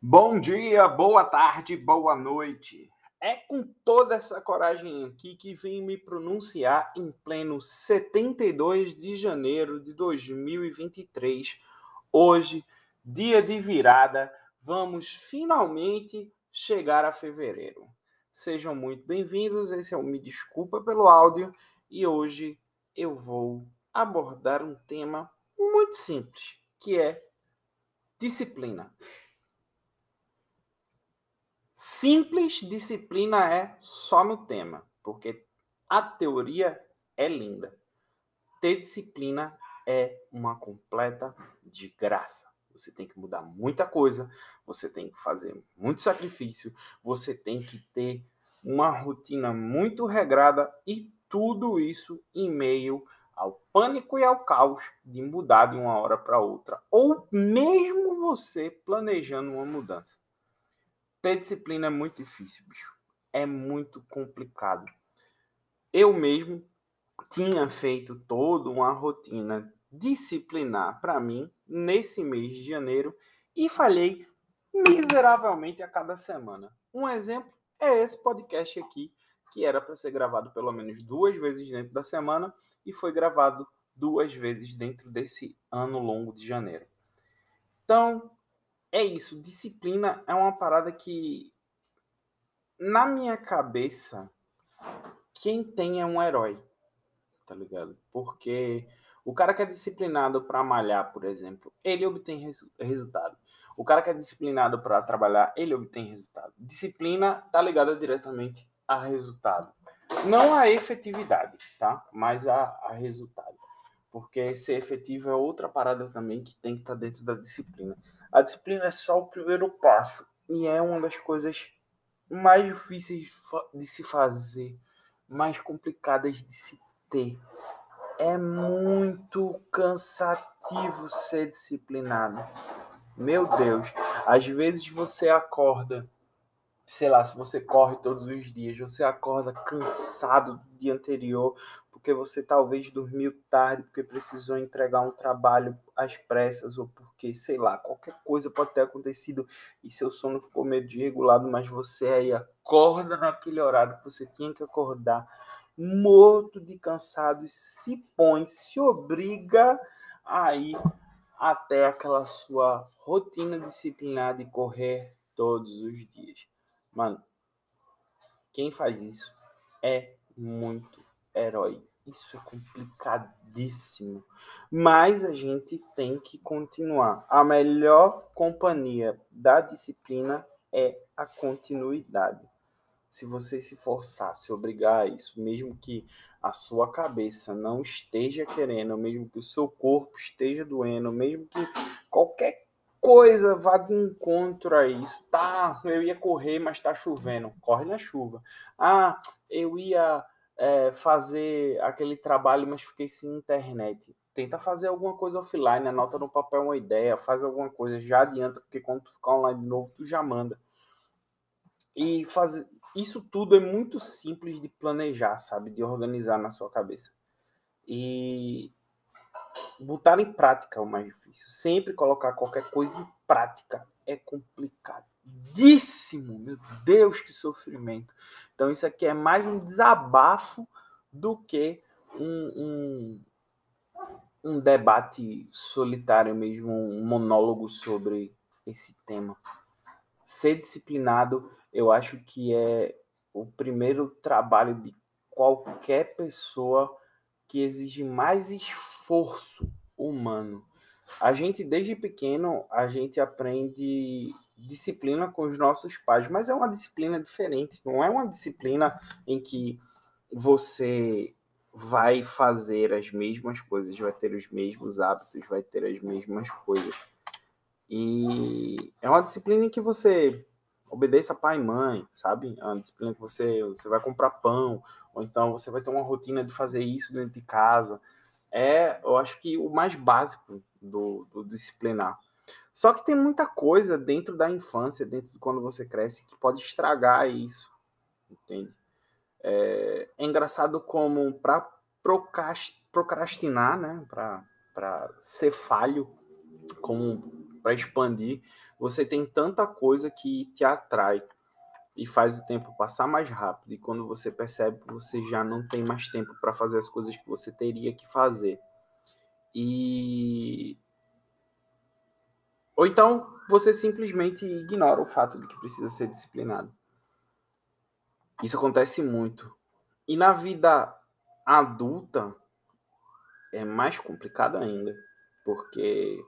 Bom dia, boa tarde, boa noite. É com toda essa coragem aqui que vim me pronunciar em pleno 72 de janeiro de 2023. Hoje, dia de virada, vamos finalmente chegar a fevereiro. Sejam muito bem-vindos. Esse é o Me Desculpa pelo áudio e hoje eu vou abordar um tema muito simples, que é disciplina. Simples disciplina é só no tema, porque a teoria é linda. Ter disciplina é uma completa de graça. Você tem que mudar muita coisa, você tem que fazer muito sacrifício, você tem que ter uma rotina muito regrada e tudo isso em meio ao pânico e ao caos de mudar de uma hora para outra, ou mesmo você planejando uma mudança. Ter disciplina é muito difícil, bicho. É muito complicado. Eu mesmo tinha feito toda uma rotina disciplinar para mim nesse mês de janeiro e falhei miseravelmente a cada semana. Um exemplo é esse podcast aqui, que era para ser gravado pelo menos duas vezes dentro da semana e foi gravado duas vezes dentro desse ano longo de janeiro. Então, é isso. Disciplina é uma parada que, na minha cabeça, quem tem é um herói, tá ligado? Porque o cara que é disciplinado para malhar, por exemplo, ele obtém resu resultado. O cara que é disciplinado para trabalhar, ele obtém resultado. Disciplina tá ligada diretamente a resultado. Não a efetividade, tá? Mas a, a resultado. Porque ser efetivo é outra parada também que tem que estar tá dentro da disciplina. A disciplina é só o primeiro passo e é uma das coisas mais difíceis de se fazer, mais complicadas de se ter. É muito cansativo ser disciplinado. Meu Deus, às vezes você acorda, sei lá, se você corre todos os dias, você acorda cansado do dia anterior, porque você talvez dormiu tarde, porque precisou entregar um trabalho às pressas, ou porque, sei lá, qualquer coisa pode ter acontecido e seu sono ficou meio desregulado, mas você aí acorda naquele horário que você tinha que acordar, morto de cansado, e se põe, se obriga a ir até aquela sua rotina disciplinada de correr todos os dias. Mano, quem faz isso é muito herói. Isso é complicadíssimo. Mas a gente tem que continuar. A melhor companhia da disciplina é a continuidade. Se você se forçar, se obrigar a isso, mesmo que a sua cabeça não esteja querendo, mesmo que o seu corpo esteja doendo, mesmo que qualquer coisa vá de encontro a isso. Tá, eu ia correr, mas tá chovendo. Corre na chuva. Ah, eu ia é, fazer aquele trabalho, mas fiquei sem internet. Tenta fazer alguma coisa offline, anota no papel uma ideia, faz alguma coisa, já adianta, porque quando tu ficar online de novo, tu já manda. E fazer isso tudo é muito simples de planejar, sabe? De organizar na sua cabeça. E botar em prática é o mais difícil. Sempre colocar qualquer coisa em prática é complicado pesadíssimo. Meu Deus, que sofrimento. Então, isso aqui é mais um desabafo do que um, um, um debate solitário mesmo, um monólogo sobre esse tema. Ser disciplinado, eu acho que é o primeiro trabalho de qualquer pessoa que exige mais esforço humano. A gente, desde pequeno, a gente aprende disciplina com os nossos pais, mas é uma disciplina diferente, não é uma disciplina em que você vai fazer as mesmas coisas, vai ter os mesmos hábitos, vai ter as mesmas coisas. E é uma disciplina em que você obedeça pai e mãe, sabe? É uma disciplina que você, você vai comprar pão, ou então você vai ter uma rotina de fazer isso dentro de casa. É, eu acho que o mais básico do, do disciplinar. Só que tem muita coisa dentro da infância, dentro de quando você cresce, que pode estragar isso, entende? É, é engraçado como para procrastinar, né, para ser falho, como para expandir, você tem tanta coisa que te atrai e faz o tempo passar mais rápido. E quando você percebe, você já não tem mais tempo para fazer as coisas que você teria que fazer. E. Ou então você simplesmente ignora o fato de que precisa ser disciplinado. Isso acontece muito. E na vida adulta é mais complicado ainda, porque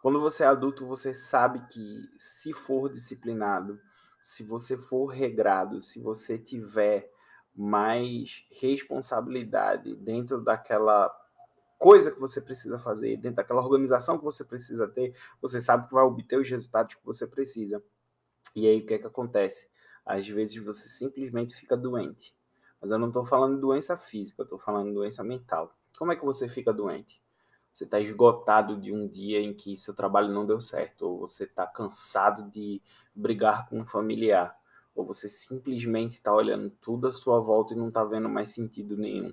quando você é adulto, você sabe que se for disciplinado, se você for regrado, se você tiver mais responsabilidade dentro daquela coisa que você precisa fazer, dentro daquela organização que você precisa ter, você sabe que vai obter os resultados que você precisa. E aí o que é que acontece? Às vezes você simplesmente fica doente. Mas eu não estou falando doença física, eu estou falando doença mental. Como é que você fica doente? Você está esgotado de um dia em que seu trabalho não deu certo, ou você está cansado de brigar com um familiar, ou você simplesmente está olhando tudo à sua volta e não está vendo mais sentido nenhum.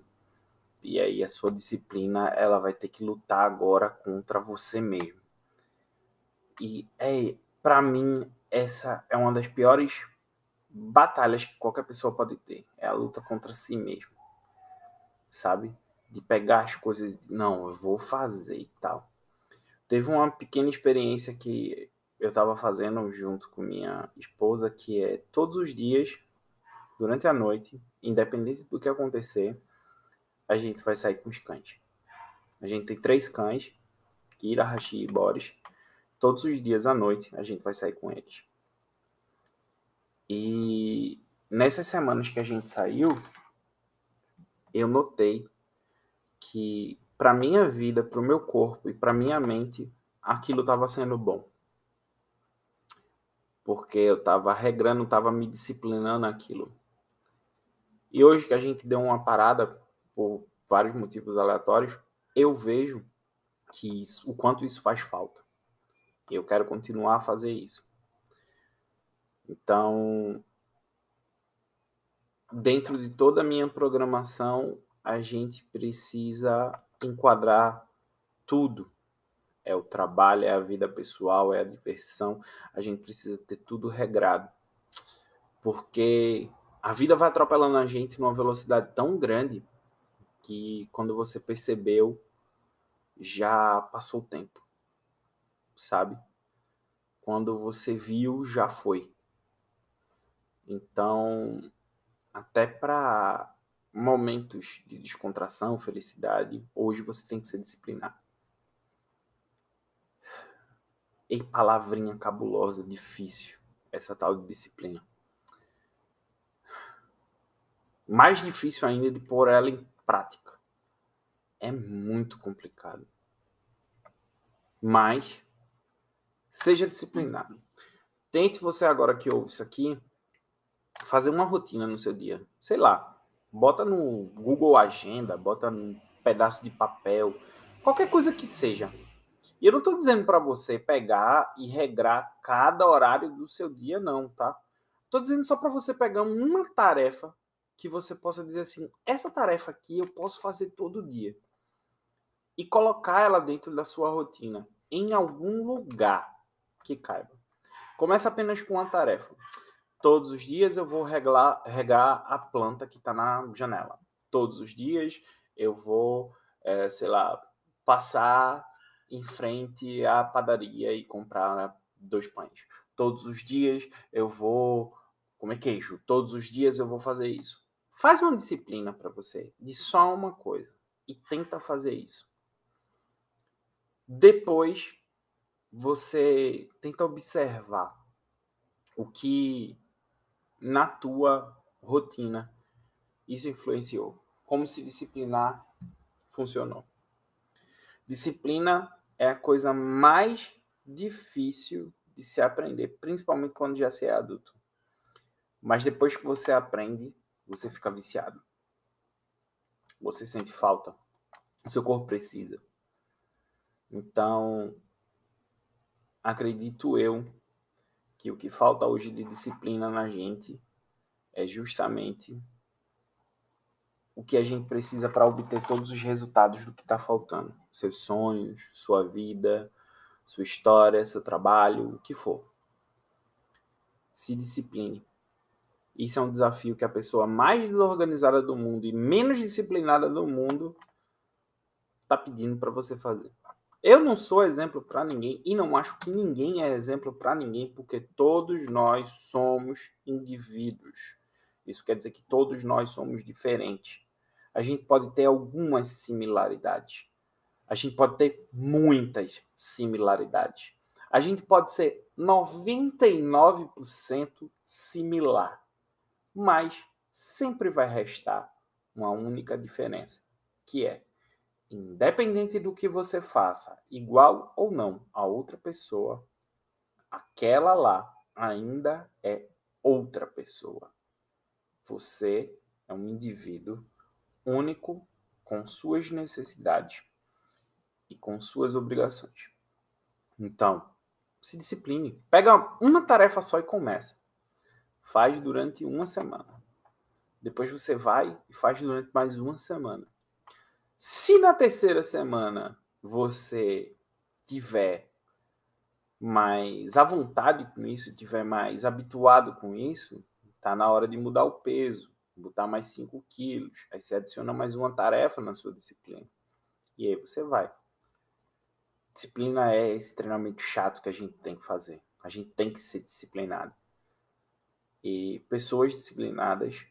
E aí a sua disciplina ela vai ter que lutar agora contra você mesmo. E é, para mim essa é uma das piores batalhas que qualquer pessoa pode ter, é a luta contra si mesmo. Sabe? De pegar as coisas, não, eu vou fazer e tal. Teve uma pequena experiência que eu estava fazendo junto com minha esposa, que é todos os dias, durante a noite, independente do que acontecer, a gente vai sair com os cães. A gente tem três cães, Kira, Hashi e Boris. Todos os dias à noite a gente vai sair com eles. E nessas semanas que a gente saiu, eu notei que para minha vida, para o meu corpo e para minha mente, aquilo estava sendo bom. Porque eu estava regrando, estava me disciplinando aquilo. E hoje que a gente deu uma parada por vários motivos aleatórios, eu vejo que isso, o quanto isso faz falta. E eu quero continuar a fazer isso. Então, dentro de toda a minha programação, a gente precisa enquadrar tudo. É o trabalho, é a vida pessoal, é a diversão. A gente precisa ter tudo regrado. Porque a vida vai atropelando a gente numa velocidade tão grande que quando você percebeu, já passou o tempo, sabe? Quando você viu, já foi. Então, até para momentos de descontração, felicidade, hoje você tem que ser disciplinado. E palavrinha cabulosa, difícil, essa tal de disciplina. Mais difícil ainda de pôr ela em prática. É muito complicado. Mas seja disciplinado. Tente você agora que ouve isso aqui fazer uma rotina no seu dia. Sei lá, bota no Google Agenda, bota num pedaço de papel, qualquer coisa que seja. E eu não estou dizendo para você pegar e regrar cada horário do seu dia, não, tá? Estou dizendo só para você pegar uma tarefa que você possa dizer assim: essa tarefa aqui eu posso fazer todo dia. E colocar ela dentro da sua rotina, em algum lugar que caiba. Começa apenas com uma tarefa. Todos os dias eu vou regar, regar a planta que está na janela. Todos os dias eu vou, é, sei lá, passar em frente à padaria e comprar dois pães. Todos os dias eu vou comer queijo. Todos os dias eu vou fazer isso. Faz uma disciplina para você de só uma coisa e tenta fazer isso. Depois você tenta observar o que na tua rotina isso influenciou. Como se disciplinar funcionou. Disciplina é a coisa mais difícil de se aprender, principalmente quando já se é adulto. Mas depois que você aprende, você fica viciado. Você sente falta. O seu corpo precisa. Então, acredito eu que o que falta hoje de disciplina na gente é justamente o que a gente precisa para obter todos os resultados do que está faltando. Seus sonhos, sua vida, sua história, seu trabalho, o que for. Se discipline. Isso é um desafio que a pessoa mais desorganizada do mundo e menos disciplinada do mundo está pedindo para você fazer. Eu não sou exemplo para ninguém e não acho que ninguém é exemplo para ninguém, porque todos nós somos indivíduos. Isso quer dizer que todos nós somos diferentes. A gente pode ter algumas similaridades. A gente pode ter muitas similaridades. A gente pode ser 99% similar mas sempre vai restar uma única diferença, que é, independente do que você faça, igual ou não a outra pessoa, aquela lá ainda é outra pessoa. Você é um indivíduo único com suas necessidades e com suas obrigações. Então, se discipline. Pega uma tarefa só e começa. Faz durante uma semana. Depois você vai e faz durante mais uma semana. Se na terceira semana você tiver mais à vontade com isso, tiver mais habituado com isso, tá na hora de mudar o peso, botar mais 5 quilos. Aí você adiciona mais uma tarefa na sua disciplina. E aí você vai. Disciplina é esse treinamento chato que a gente tem que fazer. A gente tem que ser disciplinado. E pessoas disciplinadas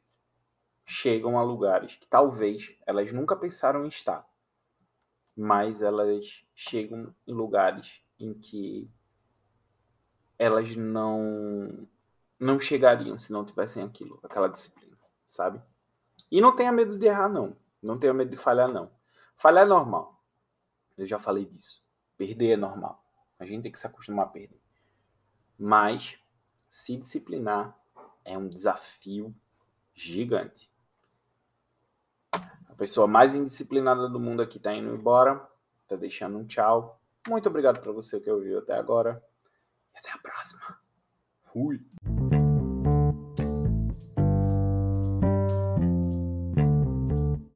chegam a lugares que talvez elas nunca pensaram em estar, mas elas chegam em lugares em que elas não não chegariam se não tivessem aquilo, aquela disciplina, sabe? E não tenha medo de errar não, não tenha medo de falhar não. Falhar é normal. Eu já falei disso. Perder é normal. A gente tem que se acostumar a perder. Mas se disciplinar é um desafio gigante. A pessoa mais indisciplinada do mundo aqui está indo embora, está deixando um tchau. Muito obrigado para você que ouviu até agora. E até a próxima. Fui.